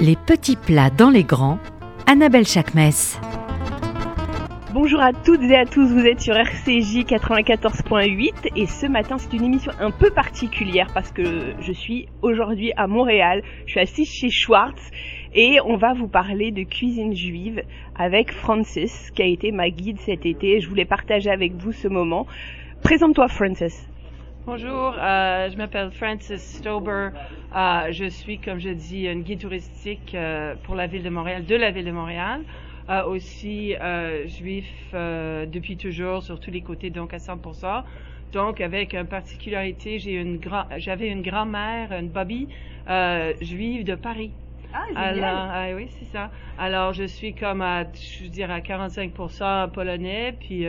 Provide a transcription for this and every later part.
Les petits plats dans les grands, Annabelle Chakmes. Bonjour à toutes et à tous, vous êtes sur RCJ 94.8 et ce matin c'est une émission un peu particulière parce que je suis aujourd'hui à Montréal, je suis assise chez Schwartz et on va vous parler de cuisine juive avec Francis qui a été ma guide cet été. Je voulais partager avec vous ce moment. Présente-toi Francis. Bonjour, euh, je m'appelle Francis Stober. Euh, je suis, comme je dis, une guide touristique euh, pour la ville de Montréal, de la ville de Montréal. Aussi juif depuis toujours sur tous les côtés, donc à 100%. Donc avec une particularité, j'ai une grand, j'avais une grand-mère, une Bobby juive de Paris. Ah, Alors, ah oui, c'est ça. Alors, je suis comme à, je dirais, à 45% polonais, puis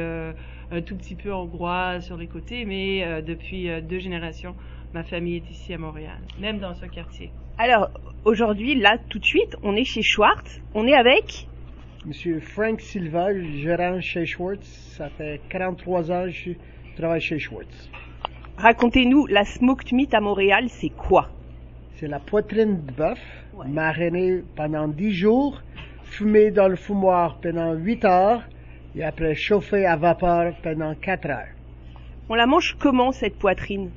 un tout petit peu hongrois sur les côtés, mais euh, depuis euh, deux générations, ma famille est ici à Montréal, même dans ce quartier. Alors aujourd'hui, là tout de suite, on est chez Schwartz, on est avec Monsieur Frank Silva, gérant chez Schwartz. Ça fait 43 ans que je travaille chez Schwartz. Racontez-nous, la smoked meat à Montréal, c'est quoi? C'est la poitrine de bœuf, Ouais. marinée pendant 10 jours, fumée dans le fumoir pendant 8 heures, et après chauffée à vapeur pendant 4 heures. On la mange comment cette poitrine?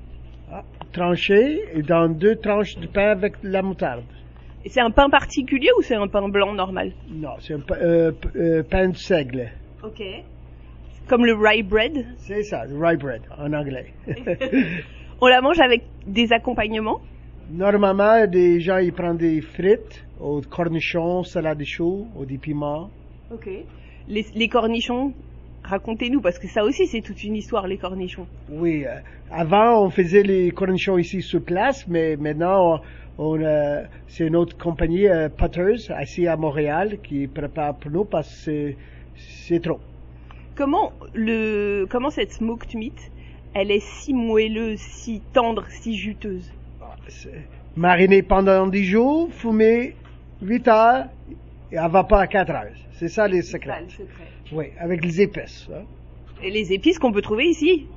Ah, tranchée et dans deux tranches de pain avec de la moutarde. Et C'est un pain particulier ou c'est un pain blanc normal? Non, c'est un euh, euh, pain de seigle. Ok. Comme le rye bread? C'est ça, le rye bread en anglais. On la mange avec des accompagnements? Normalement, des gens ils prennent des frites, aux cornichons, salade de choux, ou des piments. Ok. Les, les cornichons, racontez-nous, parce que ça aussi c'est toute une histoire, les cornichons. Oui, euh, avant on faisait les cornichons ici sur place, mais maintenant on, on, euh, c'est une autre compagnie, euh, Putters, ici à Montréal, qui prépare pour nous parce que c'est, trop. Comment, le, comment cette smoked meat, elle est si moelleuse, si tendre, si juteuse? C'est mariné pendant 10 jours, fumé 8 heures et à vapeur à 4 heures. C'est ça les secrets. Oui, avec les épices. hein. Et les épices qu'on peut trouver ici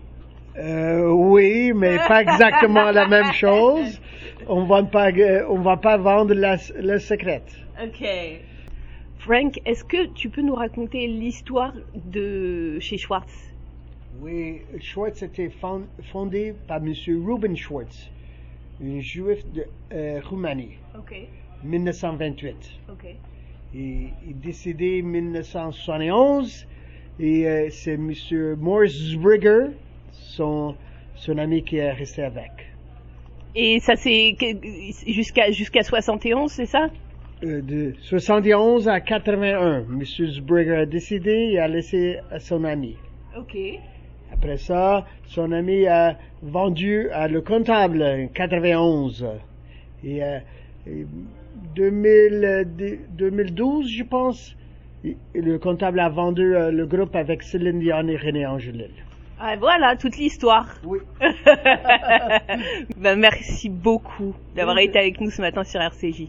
Euh, oui, mais pas exactement la même chose. On va pas, euh, on va pas vendre la, le secret. Ok. Frank, est-ce que tu peux nous raconter l'histoire de chez Schwartz? Oui, Schwartz était fond- fondé par M. Ruben Schwartz, un juif de euh, Roumanie, Ok, 1928. ok. Il il est décédé en 1971 et euh, c'est M. Morris Zbrigger, son, son ami qui est resté avec. Et ça c'est jusqu'à jusqu'à 71, c'est ça? Euh, de 71 à 81, M. Zbrigger a décédé et a laissé à son ami. Ok. Après ça, son ami a vendu à le comptable en 91. Et, euh, et 2000, dé- 2012, je pense, le comptable a vendu euh, le groupe avec Céline Dion et René Angelil. Ah, voilà toute l'histoire. Oui. ben, merci beaucoup d'avoir été avec nous ce matin sur RCJ.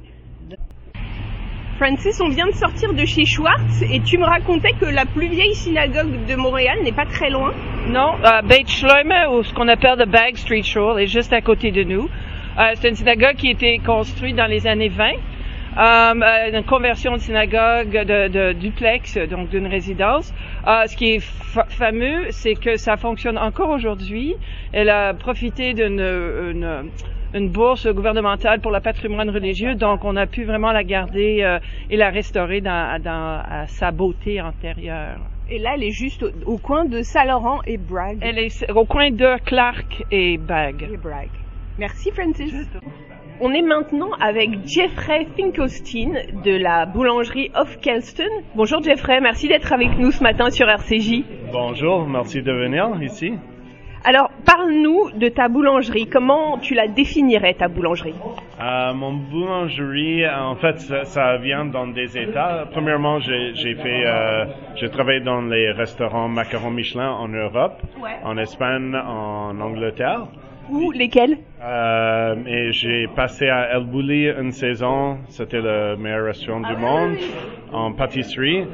Francis, on vient de sortir de chez Schwartz et tu me racontais que la plus vieille synagogue de Montréal n'est pas très loin. Non, euh, Beit Shloime, ou ce qu'on appelle the Bag Street Shul, est juste à côté de nous. Euh, c'est une synagogue qui a été construite dans les années 20. Euh, euh, une conversion de synagogue de, de duplex, donc d'une résidence. Euh, ce qui est fa- fameux, c'est que ça fonctionne encore aujourd'hui. Elle a profité d'une une, une bourse gouvernementale pour le patrimoine religieux, donc on a pu vraiment la garder euh, et la restaurer dans, dans à sa beauté antérieure. Et là, elle est juste au, au coin de Saint-Laurent et Bragg. Elle est au coin de Clark et Bag. Et Bragg. Merci Francis. On est maintenant avec Jeffrey Finkelstein de la boulangerie Off Kelston. Bonjour Jeffrey, merci d'être avec nous ce matin sur RCJ. Bonjour, merci de venir ici. Alors, parle-nous de ta boulangerie. Comment tu la définirais, ta boulangerie? Euh, mon boulangerie, en fait, ça, ça vient dans des états. Premièrement, j'ai fait, euh, j'ai travaillé dans les restaurants Macaron Michelin en Europe, Ouais. en Espagne, en Angleterre. Ou lesquels Euh, et j'ai passé à El Bulli une saison. C'était le meilleur restaurant du monde en pâtisserie.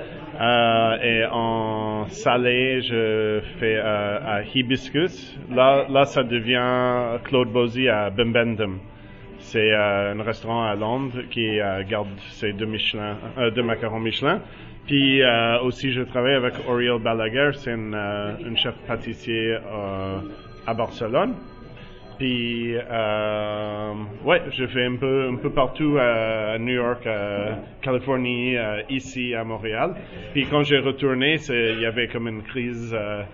Euh, et en salé, je fais euh, à Hibiscus. Là, là, ça devient Claude Bosy à Bimbendum. C'est un restaurant à Londres qui garde ses deux, Michelin, deux macarons Michelin. Puis aussi, je travaille avec Oriel Balaguer, c'est une, chef pâtissier à Barcelone. Puis, euh, ouais, je fais un peu, un peu partout à New York, à Californie, euh, ici à Montréal. Puis quand j'ai retourné, il y avait comme une crise, euh,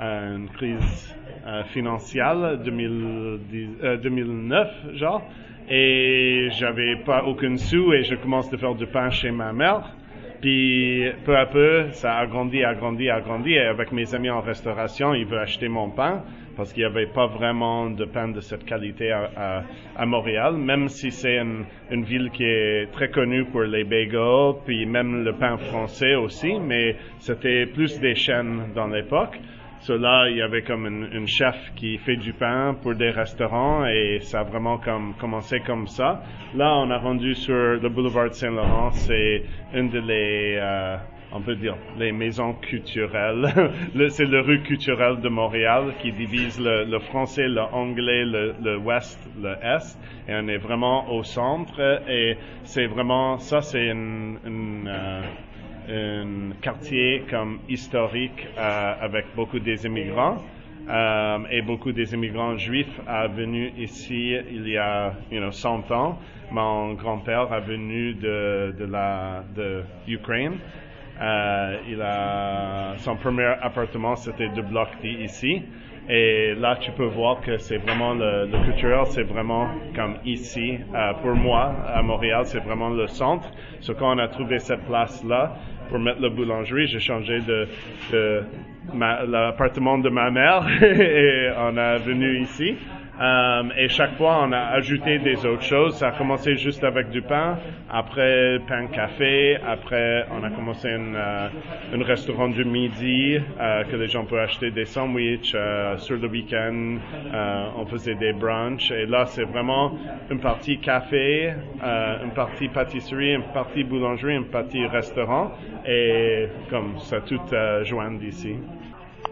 une crise euh, financière 2010, 2009, genre. Et j'avais pas aucun sou et je commence à faire du pain chez ma mère. Puis peu à peu, ça a grandi, a grandi, a grandi. Et avec mes amis en restauration, ils veulent acheter mon pain parce qu'il n'y avait pas vraiment de pain de cette qualité à, Montréal, même si c'est une, ville qui est très connue pour les bagels, puis même le pain français aussi, mais c'était plus des chaînes dans l'époque. Cela, il y avait comme une, chef qui fait du pain pour des restaurants et ça a vraiment comme commencé comme ça. Là, on a rendu sur le boulevard Saint-Laurent, c'est une de les euh, on peut dire, les maisons culturelles. c'est le rue culturelle de Montréal qui divise le, français, l'anglais, le, le ouest, le est. Et on est vraiment au centre. Et c'est vraiment, ça c'est un euh, quartier comme historique euh, avec beaucoup des immigrants. Euh, et beaucoup des immigrants juifs sont venus ici il y a you know, 100 ans. Mon grand-père est venu de, de euh, il a son premier appartement, c'était deux blocs ici. Et là, tu peux voir que c'est vraiment le, le culturel, c'est vraiment comme ici. Euh, pour moi, à Montréal, c'est vraiment le centre. Ce quand on a trouvé cette place-là pour mettre la boulangerie, j'ai changé de, de l'appartement de ma mère et on est venu ici. Euh, et chaque fois, on a ajouté des autres choses. Ça a commencé juste avec du pain, après pain café, après on a commencé un, euh, restaurant du midi euh, que les gens peuvent acheter des sandwichs euh, sur le week-end. Euh, on faisait des brunchs et là, c'est vraiment une partie café, une partie pâtisserie, une partie boulangerie, une partie restaurant et comme ça tout joint ici.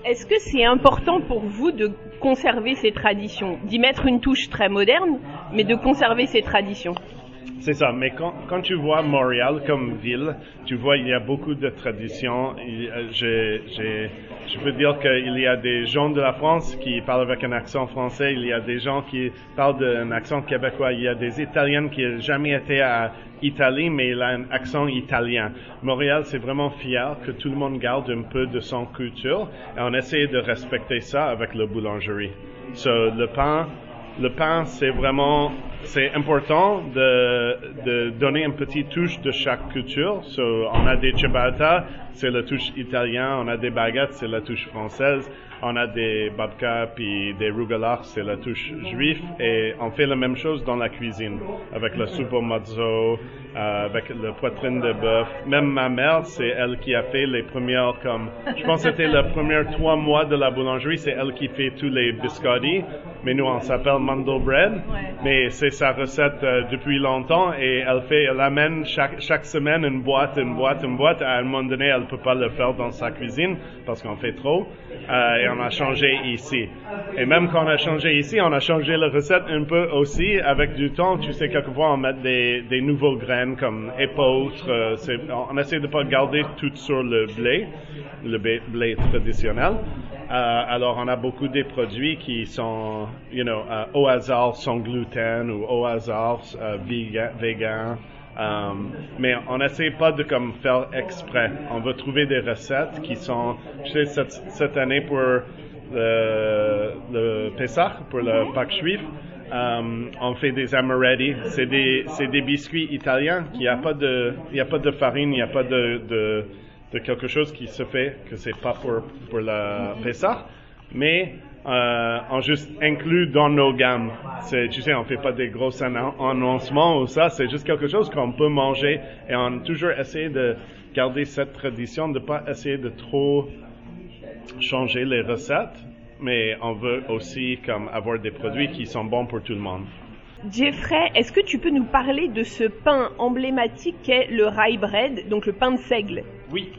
Est-ce que c'est important pour vous de conserver ces traditions, d'y mettre une touche très moderne, mais de conserver ces traditions? C'est ça, mais quand, quand, tu vois Montréal comme ville, tu vois il y a beaucoup de traditions. je peux dire qu'il y a des gens de la France qui parlent avec un accent français, il y a des gens qui parlent d'un accent québécois, il y a des Italiens qui n'ont jamais été à Italie, mais il a un accent italien. Montréal, c'est vraiment fier que tout le monde garde un peu de son culture et on essaie de respecter ça avec la boulangerie. So, le pain, le pain, c'est vraiment c'est important de, de, donner une petite touche de chaque culture. So, on a des ciabatta, c'est la touche italienne. On a des baguettes, c'est la touche française. On a des babka puis des rugelach, c'est la touche juive. Et on fait la même chose dans la cuisine avec la soupe au mozzo, euh, avec la poitrine de bœuf. Même ma mère, c'est elle qui a fait les premières comme, je pense que c'était les premiers trois mois de la boulangerie, c'est elle qui fait tous les biscotti. Mais nous, on s'appelle mandel bread. Mais c'est sa recette euh, depuis longtemps et elle fait, elle amène chaque, chaque semaine une boîte, une boîte, une boîte. À un moment donné, elle peut pas le faire dans sa cuisine parce qu'on fait trop. Euh, et on a changé ici. Et même quand on a changé ici, on a changé la recette un peu aussi avec du temps. Tu sais, quelquefois on met des, des nouveaux graines comme épeautre. Euh, on essaie de pas garder tout sur le blé, le blé, traditionnel. Euh, alors on a beaucoup de produits qui sont, you know, euh, au hasard sans gluten ou au hasard euh, vegan. Mais on n'essaie pas de comme faire exprès. On va trouver des recettes qui sont, je sais, cette, année pour le, le pour le Pâques juif, on fait des amaretti. C'est des, des biscuits italiens qui a pas de, il n'y pas de farine, il n'y a pas de, de, quelque chose qui se fait que c'est pas pour, pour le Pessah. Mais euh, on juste inclut dans nos gammes. C'est, tu sais, on fait pas des gros annoncements ou ça, c'est juste quelque chose qu'on peut manger et on a toujours essayé de garder cette tradition de pas essayer de trop changer les recettes, mais on veut aussi comme avoir des produits qui sont bons pour tout le monde. Jeffrey, est-ce que tu peux nous parler de ce pain emblématique qu'est le rye bread, donc le pain de seigle? Oui.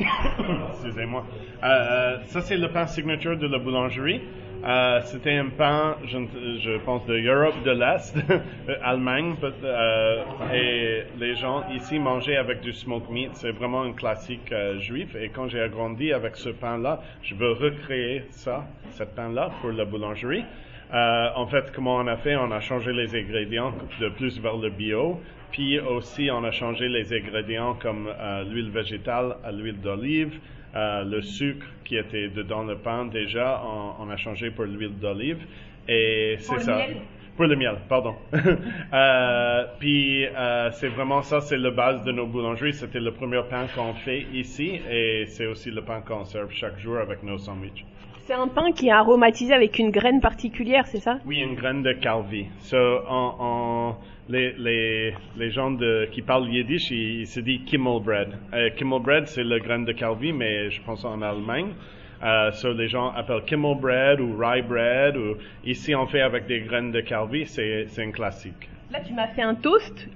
Excusez-moi. Euh, ça, c'est le pain signature de la boulangerie. Euh, C'était un pain, je, pense, de Europe de l'Est, Allemagne, euh, et les gens ici mangeaient avec du smoked meat. C'est vraiment un classique euh, juif. Et quand j'ai agrandi avec ce pain-là, je veux recréer ça, ce pain-là, pour la boulangerie. Euh, en fait, comment on a fait? On a changé les ingrédients de plus vers le bio. Puis aussi, on a changé les ingrédients comme euh, l'huile végétale à l'huile d'olive, euh, le sucre qui était dedans le pain déjà, on, on a changé pour l'huile d'olive. Et c'est ça. Miel? Pour le miel, pardon. euh, puis euh, c'est vraiment ça, c'est la base de nos boulangeries. C'était le premier pain qu'on fait ici et c'est aussi le pain qu'on serve chaque jour avec nos sandwichs. C'est un pain qui est aromatisé avec une graine particulière, c'est ça? Oui, une graine de calvi. So, en, en, les, les, les gens de, qui parlent yiddish, ils, ils se disent Kimmelbread. Euh, Kimmelbread, c'est la graine de calvi, mais je pense en Allemagne. Euh, so, les gens appellent Kimmelbread ou rye bread. Ou, ici, on fait avec des graines de calvi, c'est un classique. Là, tu m'as fait un toast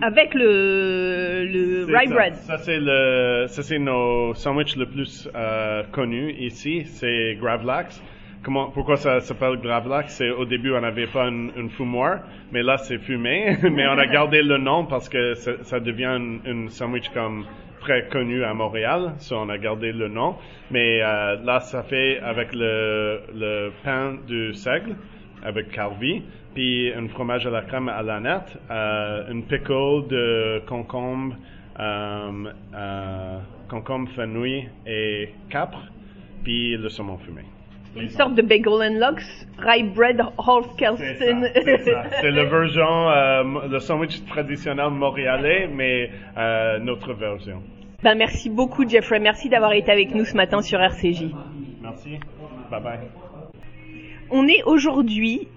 avec le, le rye ça. bread. Ça, c'est le, ça, c'est nos sandwichs le plus euh, connus ici. C'est Gravlax. Comment, pourquoi ça s'appelle Gravlax? C'est au début, on n'avait pas une, une fumoir, mais là, c'est fumé. mais on a gardé le nom parce que ça, ça devient une, une sandwich comme très connu à Montréal. So, on a gardé le nom. Mais euh, là, ça fait avec le, le pain du seigle, avec Carvi, puis un fromage à la crème à la nette, euh, une pickle de concombre, euh, euh, concombre fenouil et capre, puis le saumon fumé. Une sorte de bagel and lox, rye bread, half Kelsen. c'est la version, euh, le sandwich traditionnel montréalais, mais notre version. ben, merci beaucoup, Jeffrey. Merci d'avoir été avec nous ce matin sur RCJ. Merci. Bye bye. On est aujourd'hui,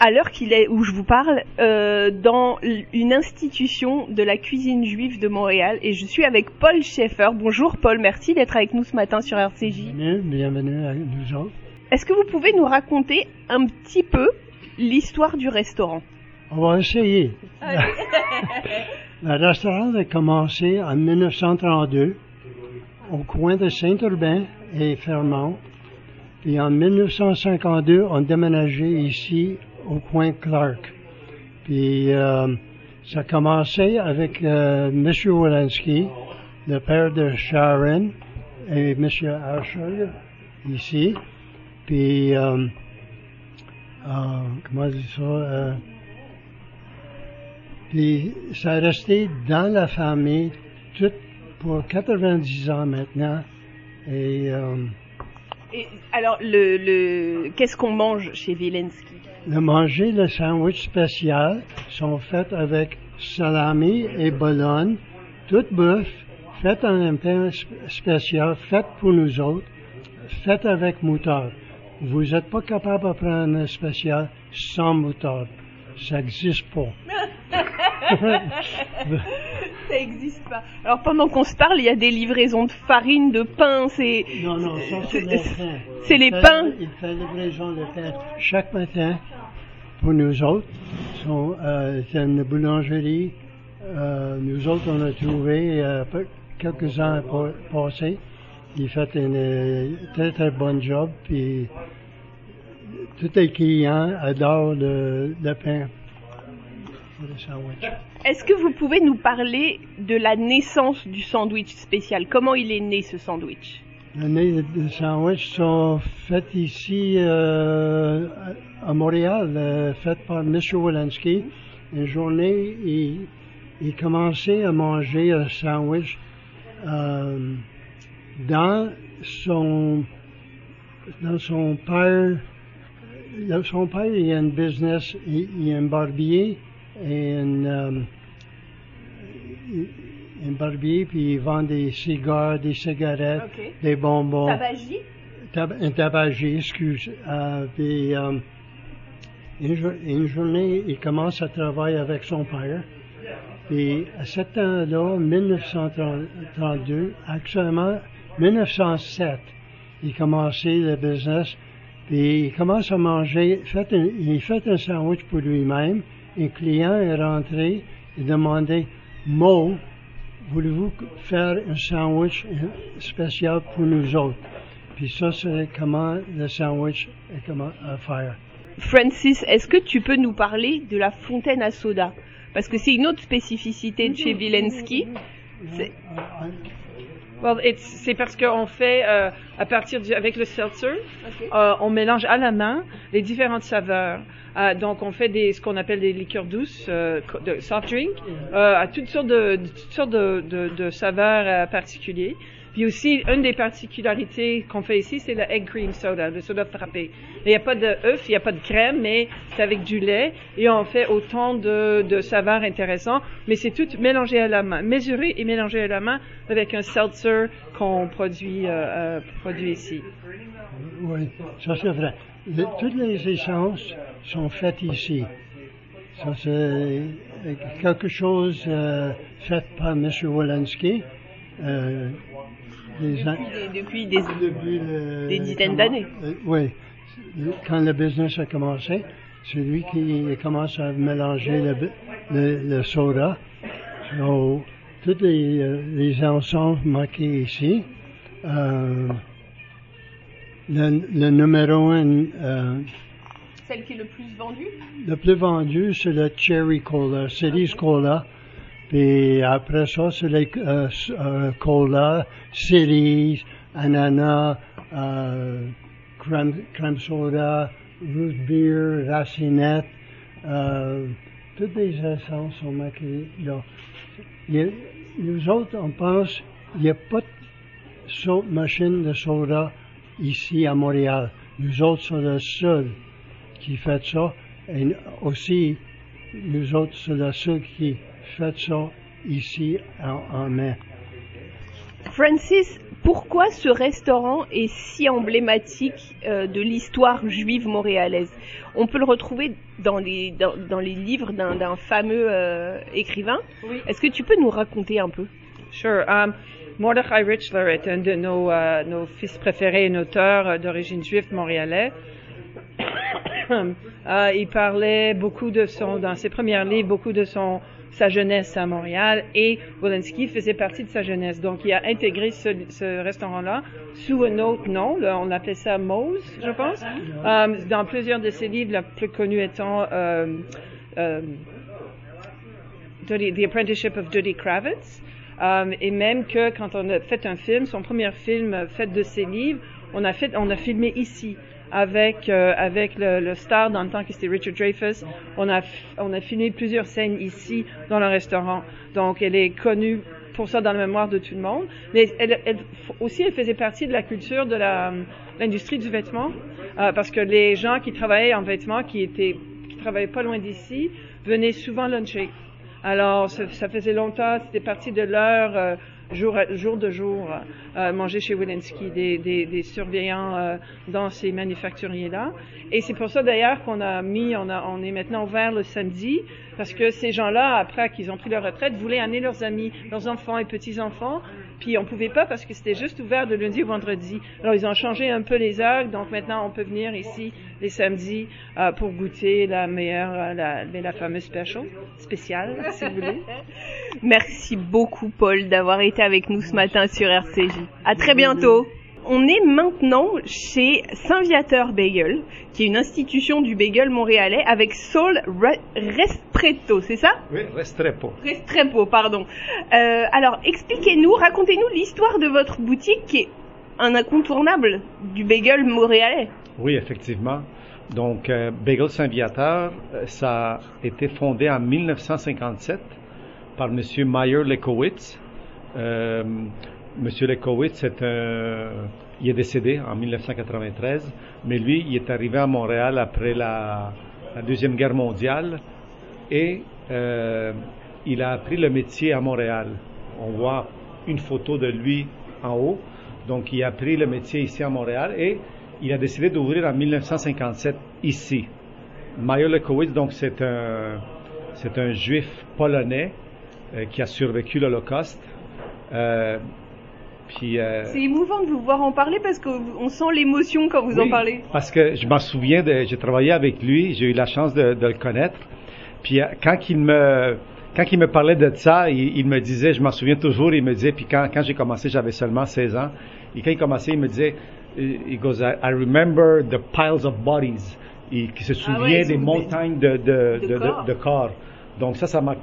à l'heure qu'il est où je vous parle, euh, dans une institution de la cuisine juive de Montréal et je suis avec Paul Schaeffer. Bonjour Paul, merci d'être avec nous ce matin sur RCJ. Bienvenue, bienvenue à nous autres. Est-ce que vous pouvez nous raconter un petit peu l'histoire du restaurant? On va essayer. Le restaurant a commencé en 1932 au coin de Saint-Urbain et Fermont. Puis en 1952, on déménageait ici au coin Clark. Puis euh, ça a commencé avec euh, M. Walensky, le père de Sharon, et M. Asher ici. Puis, euh, euh, comment dire ça? puis ça a resté dans la famille tout pour 90 ans maintenant. Et Et alors, le, le... qu'est-ce qu'on mange chez Vilensky le manger, le sandwich spécial sont faits avec salami et bologne, toute bouffe, faite en un pain sp- spécial, faite pour nous autres, faite avec moutarde. Vous n'êtes pas capable de prendre un spécial sans moutarde. Ça n'existe pas. Ça existe pas. Alors pendant qu'on se parle, il y a des livraisons de farine, de pain, c'est... Non, non, ça c'est le pain. C'est les pains. Il fait livraison de pain chaque matin pour nous autres. Euh, c'est une boulangerie. Euh, nous autres, on a trouvé euh, quelques ans pa- passés. Il fait un euh, très très bon job. Puis tous les clients adorent le, le pain. Est-ce que vous pouvez nous parler de la naissance du sandwich spécial? Comment il est né ce sandwich? Les de sandwich sont faits ici euh, à Montréal, euh, faites par M. Walensky. Une journée, il, il commençait à manger un sandwich euh, dans son dans son père. dans Son père, il a un business, il, il a un barbier et un, un barbier, puis il vend des cigares, des cigarettes, des bonbons. Tabagie? Tab- un tabagier, excuse. Euh, puis, euh, une, jour- une journée, il commence à travailler avec son père. Puis, à ce temps-là, 1932, actuellement, 1907, il commençait le business. Puis, il commence à manger, fait un- il fait un sandwich pour lui-même. Un client est rentré et demandait, Mo, voulez-vous faire un sandwich euh, spécial pour nous autres? Puis ça, c'est comment le sandwich est comment à faire. Francis, est-ce que tu peux nous parler de la fontaine à soda? Parce que c'est une autre spécificité de chez Vilensky. C'est- Well, it's- c'est parce qu'on fait, euh, à partir du, avec le seltzer, euh, on mélange à la main les différentes saveurs. Euh, donc, on fait des, ce qu'on appelle des liqueurs douces, de soft drink, à toutes sortes de, de- toutes sortes de, de, de saveurs particuliers. Puis aussi, une des particularités qu'on fait ici, c'est le egg cream soda, le soda frappé. Il n'y a pas d'œuf, il n'y a pas de crème, mais c'est avec du lait. Et on fait autant de, de saveurs intéressantes, mais c'est tout mélangé à la main, mesuré et mélangé à la main avec un seltzer qu'on produit, euh, euh, ici. Oui, ça c'est vrai. Toutes les essences sont faites ici. Ça c'est quelque chose euh, fait par M. Walensky. Des Depuis des, depuis des- depuis le- Des dizaines d'années. euh, oui. Quand le business a commencé, c'est lui qui commence à mélanger le, bu- le, le soda. So, tous les, euh, les ensembles marqués ici. Euh, le, le numéro un, euh, celle qui est le plus vendue? le plus vendu, c'est le Cherry Cola, Cities Cola. Puis après ça, c'est les euh, euh, Cola, Cities, Ananas, euh, crème, soda, root beer, racinette. Euh, toutes les essences sont a- nous autres, on pense, il n'y a pas de machine de soda ici à Montréal. Nous autres sommes les seuls qui fait ça. Et aussi, nous autres, c'est la seule qui fait ça ici en, en mai. Francis, pourquoi ce restaurant est si emblématique euh, de l'histoire juive montréalaise? On peut le retrouver dans les, dans, dans les livres d'un d'un fameux euh, écrivain. Oui. Est-ce que tu peux nous raconter un peu? Sure. Um, Mordechai Richler est un de nos, euh, nos fils préférés, un auteur d'origine juive montréalais. Euh, il parlait beaucoup de son, dans ses premiers livres, beaucoup de son, sa jeunesse à Montréal et Walensky faisait partie de sa jeunesse. Donc, il a intégré ce, restaurant-là sous un autre nom. On appelait ça Mose, je pense. Euh, dans plusieurs de ses livres, le plus connu étant euh, euh, The Apprenticeship of Dirty Kravitz. Et même que quand on a fait un film, son premier film fait de ses livres, on a filmé ici avec euh, le, star dans le temps que c'était Richard Dreyfuss. On a on filmé plusieurs scènes ici dans le restaurant. Donc elle est connue pour ça dans la mémoire de tout le monde. Mais aussi elle faisait partie de la culture de la l'industrie du vêtement euh, parce que les gens qui travaillaient en vêtements qui qui travaillaient pas loin d'ici venaient souvent luncher. Alors, ça, ça faisait longtemps, c'était partie de leur euh, jour, de jour, euh, manger chez Walensky, des, surveillants euh, dans ces manufacturiers-là. Et c'est pour ça d'ailleurs qu'on a mis, on, a, on est maintenant ouvert le samedi, parce que ces gens-là, après qu'ils ont pris leur retraite, voulaient amener leurs amis, leurs enfants et petits-enfants, puis on pouvait pas parce que c'était juste ouvert de lundi au vendredi. Alors ils ont changé un peu les heures, donc maintenant on peut venir ici les samedis euh, pour goûter la meilleure, la, la fameuse special, spéciale, si vous voulez. Merci beaucoup Paul d'avoir été avec nous ce matin sur RCJ. À très bientôt. On est maintenant chez Saint-Viateur Bagel, qui est une institution du bagel montréalais avec Saul Re- Restrepo, c'est ça? Oui, Restrepo. Restrepo, pardon. Euh, alors, expliquez-nous, racontez-nous l'histoire de votre boutique qui est un incontournable du bagel montréalais. Oui, effectivement. Donc, euh, Bagel Saint-Viateur, euh, ça a été fondé en 1957 par M. Meyer Lekowitz. Euh, M. Lekowitz, il est décédé en 1993, mais lui, il est arrivé à Montréal après la, Deuxième Guerre mondiale et euh, il a appris le métier à Montréal. On voit une photo de lui en haut. Donc, il a appris le métier ici à Montréal et il a décidé d'ouvrir en 1957 ici. Meyer Lekowitz, donc, c'est un, c'est un juif polonais euh, qui a survécu l'Holocauste. Euh, puis, euh, C'est émouvant de vous voir en parler parce qu'on sent l'émotion quand vous en parlez. Parce que je m'en souviens, de, j'ai travaillé avec lui, j'ai eu la chance de, de le connaître. Puis euh, quand il me quand il me parlait de ça, il, il me disait, je m'en souviens toujours, il me disait, puis quand, quand j'ai commencé, j'avais seulement 16 ans, et quand il commençait, il me disait, he goes, I, I remember the piles of bodies. Il, qui se souvient Ah ouais, des montagnes de, de, de de, de- corps. corps. Donc ça, ça m'a...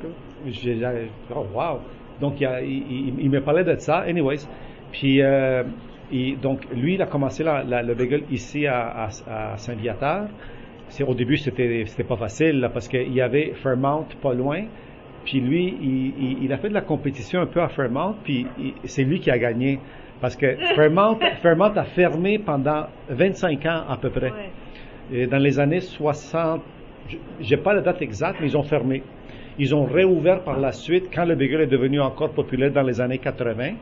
Oh, wow! Donc il, a- il, il- il me parlait de ça, anyways. Puis, euh, il- donc lui, il a commencé la- la- le bagel ici à, à, à Saint-Viateur. Au début, c'était, pas facile là, parce qu'il y avait Fairmount pas loin. Puis lui, il, a fait de la compétition un peu à Fairmount, puis c'est lui qui a gagné. Parce que Fairmount, Fairmount a fermé pendant 25 ans à peu près. Et dans les années 60, j- j'ai pas la date exacte, mais ils ont fermé. Ils ont réouvert par la suite quand le bagel est devenu encore populaire dans les années 80.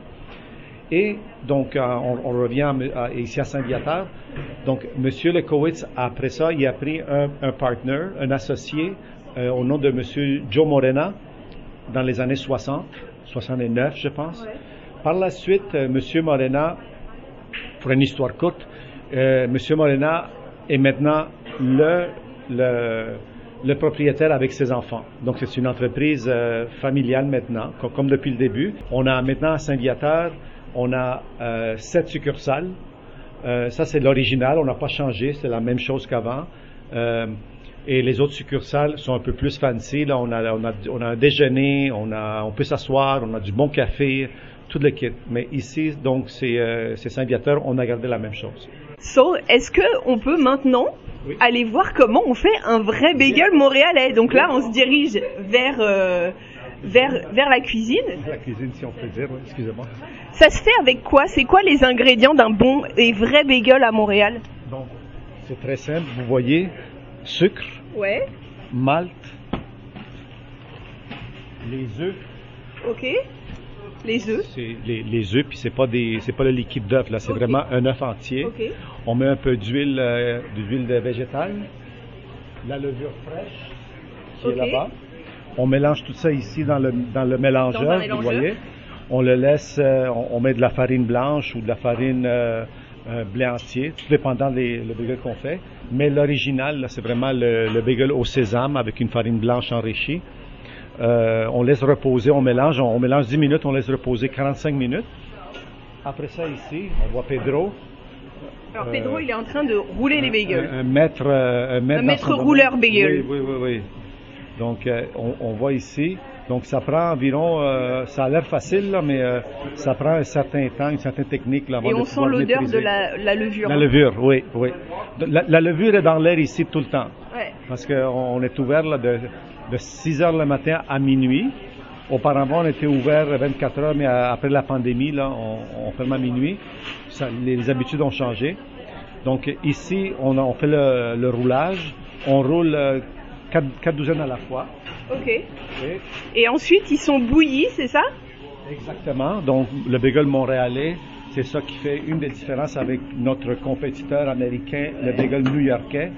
Et donc, euh, on, on revient à- à- ici à Saint-Viateur. Donc, Monsieur Lekowitz, après ça, il a pris un, un partner, un associé, euh, au nom de Monsieur Joe Morena, dans les années 60, 69, je pense. Par la suite, euh, Monsieur Morena, pour une histoire courte, euh, Monsieur Morena est maintenant le, le, le propriétaire avec ses enfants. Donc, c'est une entreprise euh, familiale maintenant, co- comme, depuis le début. On a maintenant à Saint-Viateur, on a euh, sept succursales. Euh, ça, c'est l'original, on n'a pas changé, c'est la même chose qu'avant. Euh, et les autres succursales sont un peu plus fancy. Là, on a, un déjeuner, on, on peut s'asseoir, on a du bon café, tout le kit. Mais ici, donc, c'est Saint-Viateur, on a gardé la même chose. So, est-ce que on peut maintenant Oui. aller voir comment on fait un vrai bagel montréalais Donc là, on se dirige vers euh, vers vers la cuisine. La cuisine, si on peut dire, excusez-moi. Ça se fait avec quoi? C'est quoi les ingrédients d'un bon et vrai bagel à Montréal? Donc, c'est très simple. Vous voyez, sucre, Ouais. malt, les œufs. Ok. Les œufs? C'est les, les œufs, puis c'est pas des, c'est pas le liquide d'œuf là, c'est vraiment un œuf entier. On met un peu d'huile, euh, d'huile de végétale, la levure fraîche qui est là-bas. On mélange tout ça ici dans le dans le mélangeur, Dans vous voyez. On le laisse, euh, on, on met de la farine blanche ou de la farine euh, euh, blé entier, tout dépendant des le bagel qu'on fait. Mais l'original, là, c'est vraiment le, le bagel au sésame avec une farine blanche enrichie. Euh, on laisse reposer, on mélange, on, on mélange 10 minutes, on laisse reposer 45 minutes. Après ça, ici, on voit Pedro. Alors Euh, Pedro, il est en train de rouler les bagels. Un, un maître, euh, un maître, Un maître rouleur bagel. Oui, oui, oui, oui. Donc, euh, on, on voit ici. Donc, ça prend environ, euh, ça a l'air facile, là, mais euh, ça prend un certain temps, une certaine technique. Là, avant Et de on sent l'odeur de la, la levure. La levure, oui, oui. La, la levure est dans l'air ici tout le temps. Ouais. Parce qu'on on est ouvert là, de, de 6 heures le matin à minuit. Auparavant, on était ouvert 24 heures, mais après la pandémie, là, on, on ferme à minuit. Ça- les, les habitudes ont changé. Donc ici, on, fait le, le roulage. On roule euh, quatre, quatre douzaines à la fois. Ok. Et- Et ensuite, ils sont bouillis, c'est ça? Exactement. Donc, le bagel montréalais, c'est ça qui fait une des différences avec notre compétiteur américain, le bagel new-yorkais.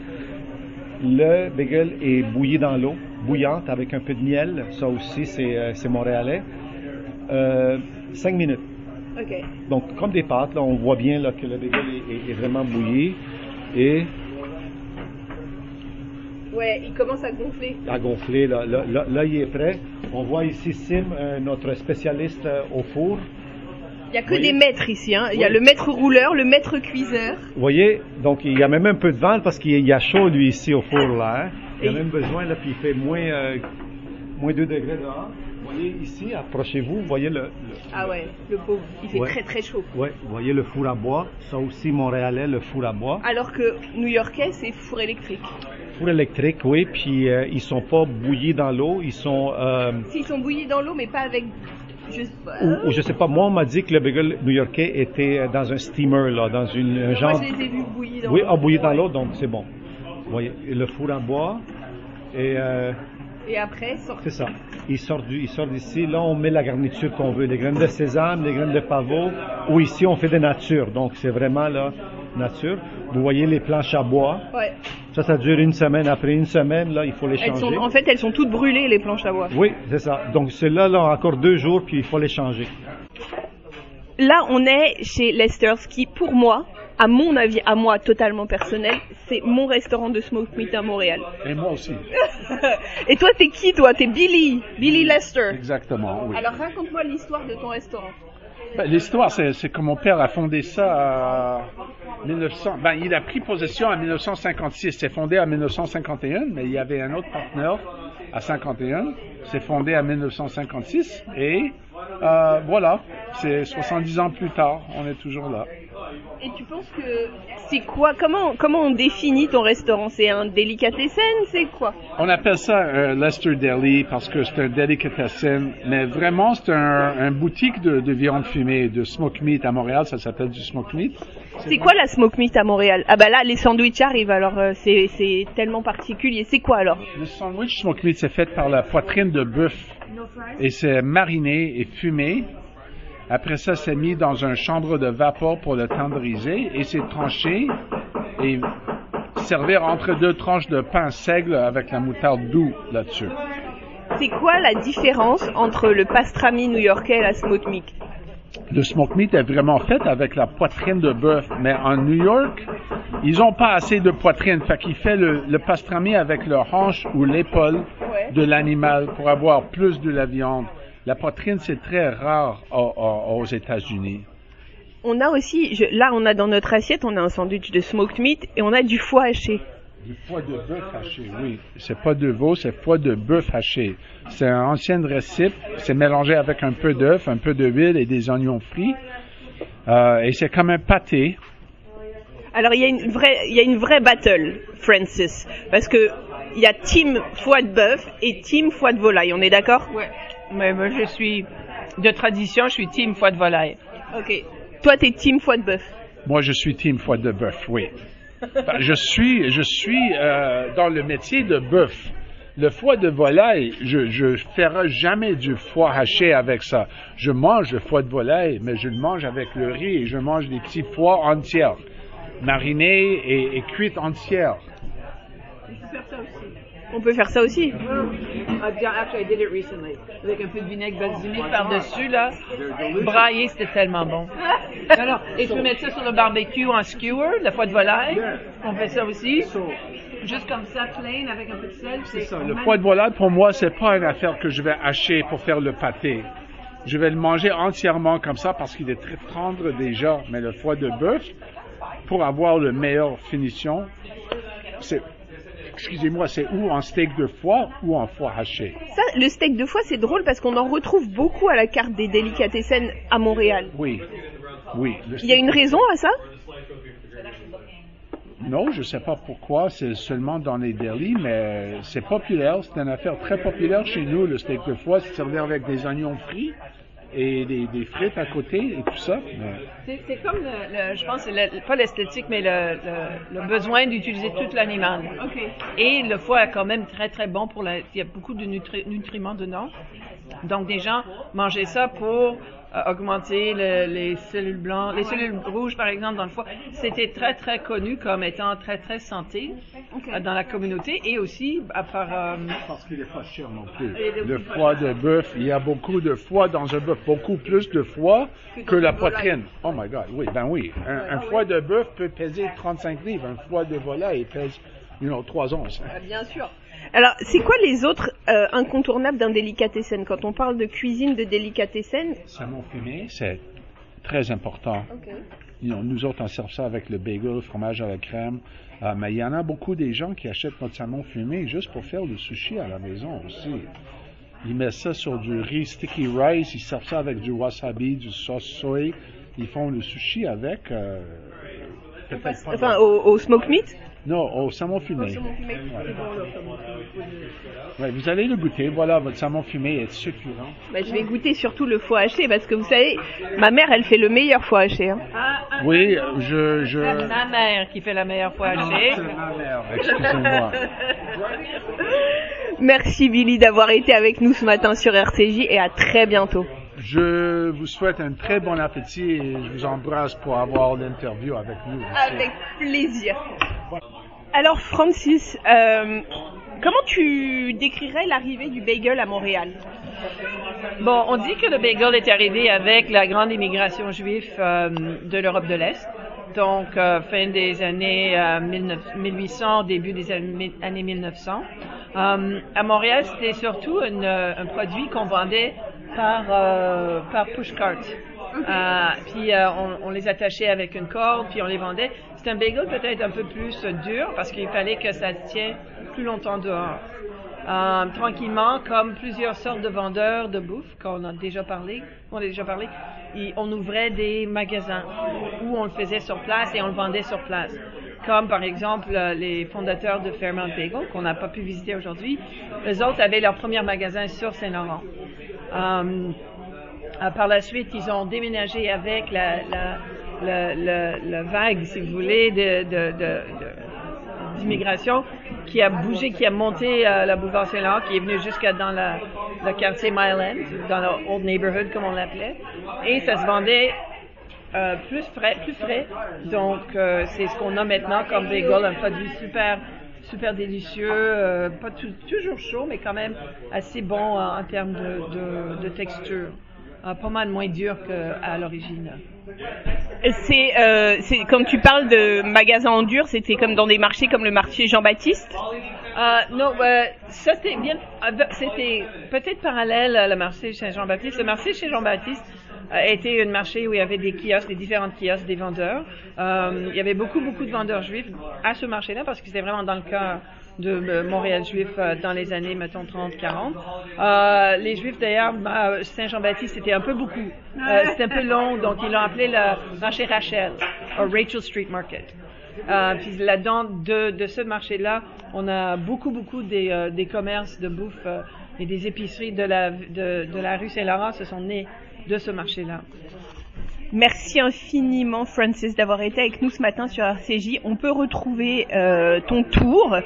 Le bagel est bouilli dans l'eau, bouillante, avec un peu de miel. Ça aussi, c'est euh, montréalais. Euh, cinq minutes. Ok. Donc, comme des pâtes, là, on voit bien là, que le bagel est, est- est vraiment bouilli et Ouais, il commence à gonfler. à gonfler. Là, là, là, là, il est prêt. On voit ici Sim, euh, notre spécialiste euh, au four. Il y a que des maîtres ici. Hein. Il y a le maître rouleur, le maître cuiseur. Vous voyez, donc il y a même un peu de vent parce qu'il y a chaud lui ici au four là. hein. Il y a même besoin là, puis il fait moins, euh, moins 2 degrés dehors. Vous voyez ici, approchez-vous, vous voyez le, le- Ah ouais, le pauvre. Il fait Ouais. très très chaud. ouais, vous voyez le four à bois. Ça aussi montréalais, le four à bois. Alors que new-yorkais, c'est four électrique. Four électrique, oui, puis euh, ils sont pas bouillis dans l'eau, ils sont euh, S'ils sont bouillis dans l'eau, mais pas avec. Je sais pas. ou, ou je sais pas, moi on m'a dit que le bagel new-yorkais était euh, dans un steamer là, dans une un Moi, genre je les ai vus bouillis dans Oui, ah, bouilli dans l'eau, donc c'est bon. Vous voyez, le four à bois et euh, Et après, sorti. C'est ça. Il sort du, il sort d'ici. Là, on met la garniture qu'on veut. Les graines de sésame, les graines de pavot. Ou ici, on fait des natures. Donc, c'est vraiment là, nature. Vous voyez les planches à bois. Ouais. Ça, ça dure une semaine. Après une semaine, là, il faut les Elles changer. sont, en fait, elles sont toutes brûlées, les planches à bois. Oui, c'est ça. Donc, c'est là, là, encore deux jours, puis il faut les changer. Là, on est chez Lester's qui, pour moi, à mon avis, à moi totalement personnel, c'est mon restaurant de smoked meat à Montréal. Et moi aussi. Et toi, t'es qui, toi? T'es Billy, Billy Lester. Exactement, oui. Alors, raconte-moi l'histoire de ton restaurant. Ben, L'histoire, c'est que mon père a fondé ça à, 1900, ben, il a pris possession en 1956. C'est fondé en 1951, mais il y avait un autre partenaire à 51. C'est fondé en 1956 et euh, voilà, c'est 70 ans plus tard, on est toujours là. Et tu penses que c'est quoi comment comment on définit ton restaurant? C'est un delicatessen C'est quoi? On appelle ça Lester Deli parce que c'est un delicatessen, mais vraiment c'est un, un boutique de, de viande fumée, de smoke meat à Montréal, ça s'appelle du smoke meat. C'est quoi la smoke meat à Montréal? Ah bah là les sandwichs arrivent alors euh, c'est c'est tellement particulier. C'est quoi alors? Le sandwich smoke meat c'est fait par la poitrine de bœuf. Et c'est mariné et fumé. Après ça, c'est mis dans un chambre de vapeur pour le tenderiser et c'est tranché et servir entre deux tranches de pain seigle avec la moutarde doux là-dessus. C'est quoi la différence entre le pastrami new-yorkais et la smoke meat? Le smoke meat est vraiment fait avec la poitrine de bœuf, mais en New York, ils ont pas assez de poitrine, fait qu'il fait le, le pastrami avec le hanche ou l'épaule de l'animal pour avoir plus de la viande. La poitrine, c'est très rare au- au- aux États-Unis. On a aussi je- là on a dans notre assiette on a un sandwich de smoked meat et on a du foie haché. Du foie de bœuf haché, oui. C'est pas de veau, c'est foie de bœuf haché. C'est un ancien récip. C'est mélangé avec un peu d'œuf, un peu d'huile et des oignons frits. Euh, et c'est comme un pâté. Alors il y a une vraie il y a une vraie battle Francis parce que il y a team foie de bœuf et team foie de volaille, on est d'accord? Ouais. Mais moi, je suis de tradition, je suis team foie de volaille. OK. Toi t'es team foie de bœuf. Moi, je suis team foie de bœuf, oui. Ben, je suis, je suis euh, dans le métier de bœuf. Le foie de volaille, je je ferai jamais du foie haché avec ça. Je mange le foie de volaille, mais je le mange avec le riz et je mange des petits foies entières, marinés et, et cuites entières. On peut faire ça aussi. Actually, I did it recently. Avec un peu de vinaigre basilic par-dessus, là. Braillé, c'était tellement bon. Alors, et je peux mettre ça sur le barbecue en skewer, la foie de volaille. On fait ça aussi. Juste comme ça, plain, avec un peu de sel. C'est Ça, Le foie de volaille, pour moi, c'est pas une affaire que je vais hacher pour faire le pâté. Je vais le manger entièrement comme ça parce qu'il est très tendre déjà. Mais le foie de bœuf, pour avoir le meilleur finition, c'est, excusez-moi, c'est ou en steak de foie ou en foie haché. Ça le steak de foie c'est drôle parce qu'on en retrouve beaucoup à la carte des délicatessen à Montréal. Oui, oui. Il y a une raison à ça? Non, je sais pas pourquoi, c'est seulement dans les delis, mais c'est populaire. C'est une affaire très populaire chez nous, le steak de foie. C'est servi avec des oignons frits et des, des frites à côté et tout ça. C'est c'est comme, le, le- je pense, le- pas l'esthétique, mais le, le- le besoin d'utiliser tout l'animal. Et le foie est quand même très, très bon pour la... Il y a beaucoup de nutri- nutriments dedans. Donc, des gens mangeaient ça pour augmenter le- les cellules blanches, les cellules rouges, par exemple, dans le foie. C'était très, très connu comme étant très, très santé euh, dans la communauté et aussi à part... euh, Parce qu'il est pas cher non plus. Le foie. foie de bœuf, il y a beaucoup de foie dans un bœuf, beaucoup plus de foie que la poitrine. Oh my God, oui, ben oui. Un, un foie de bœuf peut peser 35 livres, un foie de volaille pèse, you know, 3 onces. Bien sûr. Alors, c'est quoi les autres euh, incontournables d'un délicatessen? Quand on parle de cuisine de délicatessen, Salmon fumé, c'est très important. Nous autres, on sert ça avec le bagel, le fromage à la crème. Euh, mais il y en a beaucoup des gens qui achètent notre salmon fumé juste pour faire le sushi à la maison aussi. Ils mettent ça sur du riz sticky rice, ils servent ça avec du wasabi, du sauce soy. Ils font le sushi avec. euh, enfin de- au, au smoke meat? Non, au salmon fumé. Ouais, vous allez le goûter. Voilà, votre salmon fumé est succulent. Bah, je vais goûter surtout le foie haché parce que vous savez, ma mère, elle fait le meilleur foie haché. hein. Oui, je. je... c'est ma mère qui fait la meilleure foie hachée. C'est ma mère, excusez-moi. Merci Billy d'avoir été avec nous ce matin sur RCJ et à très bientôt. Je vous souhaite un très bon appétit et je vous embrasse pour avoir l'interview avec nous. aussi. Avec plaisir. Alors Francis, euh, comment tu décrirais l'arrivée du bagel à Montréal? Bon, on dit que le bagel est arrivé avec la grande immigration juive euh, de l'Europe de l'Est. Donc, euh, fin des années euh, 19 1800, début des années années 1900. Euh, à Montréal, c'était surtout une, un produit qu'on vendait par, euh, par pushcart. Euh, puis euh, on, on les attachait avec une corde, puis on les vendait. C'est un bagel peut-être un peu plus dur parce qu'il fallait que ça tienne plus longtemps dehors. Euh, tranquillement, comme plusieurs sortes de vendeurs de bouffe, qu'on a déjà parlé, on a déjà parlé, on ouvrait des magasins où on le faisait sur place et on le vendait sur place. Comme par exemple les fondateurs de Fairmount Bagel, qu'on n'a pas pu visiter aujourd'hui. Les autres avaient leur premier magasin sur Saint-Laurent. Euh, par la suite, ils ont déménagé avec la, la, vague, si vous voulez, de, d'immigration qui a bougé, qui a monté euh, la boulevard Saint-Laurent, qui est venu jusqu'à dans le quartier Mile End, dans le Old Neighborhood comme on l'appelait, et ça se vendait euh, plus frais, plus. Donc c'est ce qu'on a maintenant comme bagel, un produit super super délicieux, euh, pas toujours chaud, mais quand même assez bon en termes de, de, de texture. pas mal moins dur qu'à l'origine. C'est, euh, comme tu parles de magasins en dur, c'était comme dans des marchés comme le marché Jean-Baptiste? Euh, non, euh, c'était bien, c'était peut-être parallèle à le marché chez Jean-Baptiste. Le marché chez Jean-Baptiste était un marché où il y avait des kiosques, des différents kiosques, des vendeurs. Euh, il y avait beaucoup, beaucoup de vendeurs juifs à ce marché-là parce que c'était vraiment dans le cœur de Montréal juif euh, dans les années, mettons, 30, 40. Euh, les juifs, d'ailleurs, bah, Saint-Jean-Baptiste, c'était un peu beaucoup. Euh, c'était un peu long, donc ils l'ont appelé le marché Rachel, ou Rachel Street Market. Euh, puis là-dedans, de, ce marché-là, on a beaucoup, beaucoup des, euh, des commerces de bouffe euh, et des épiceries de la, de la rue Saint-Laurent se sont nés de ce marché-là. Merci infiniment, Francis, d'avoir été avec nous ce matin sur RCJ. On peut retrouver euh, ton tour,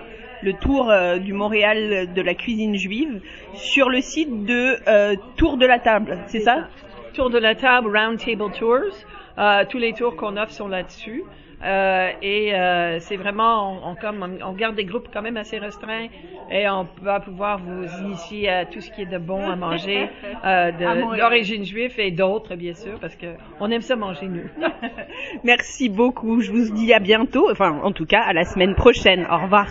le tour euh, du Montréal de la cuisine juive, sur le site de euh, Tour de la Table, c'est ça? Tour de la Table, Round Table Tours. Euh, tous les tours qu'on offre sont là-dessus. Euh, et euh, c'est vraiment, on, comme, on garde des groupes quand même assez restreints et on va pouvoir vous initier à tout ce qui est de bon à manger, euh, d'origine juive et d'autres bien sûr, parce que on aime ça manger nous. Merci beaucoup. Je vous dis à bientôt. Enfin, en tout cas, à la semaine prochaine. Au revoir.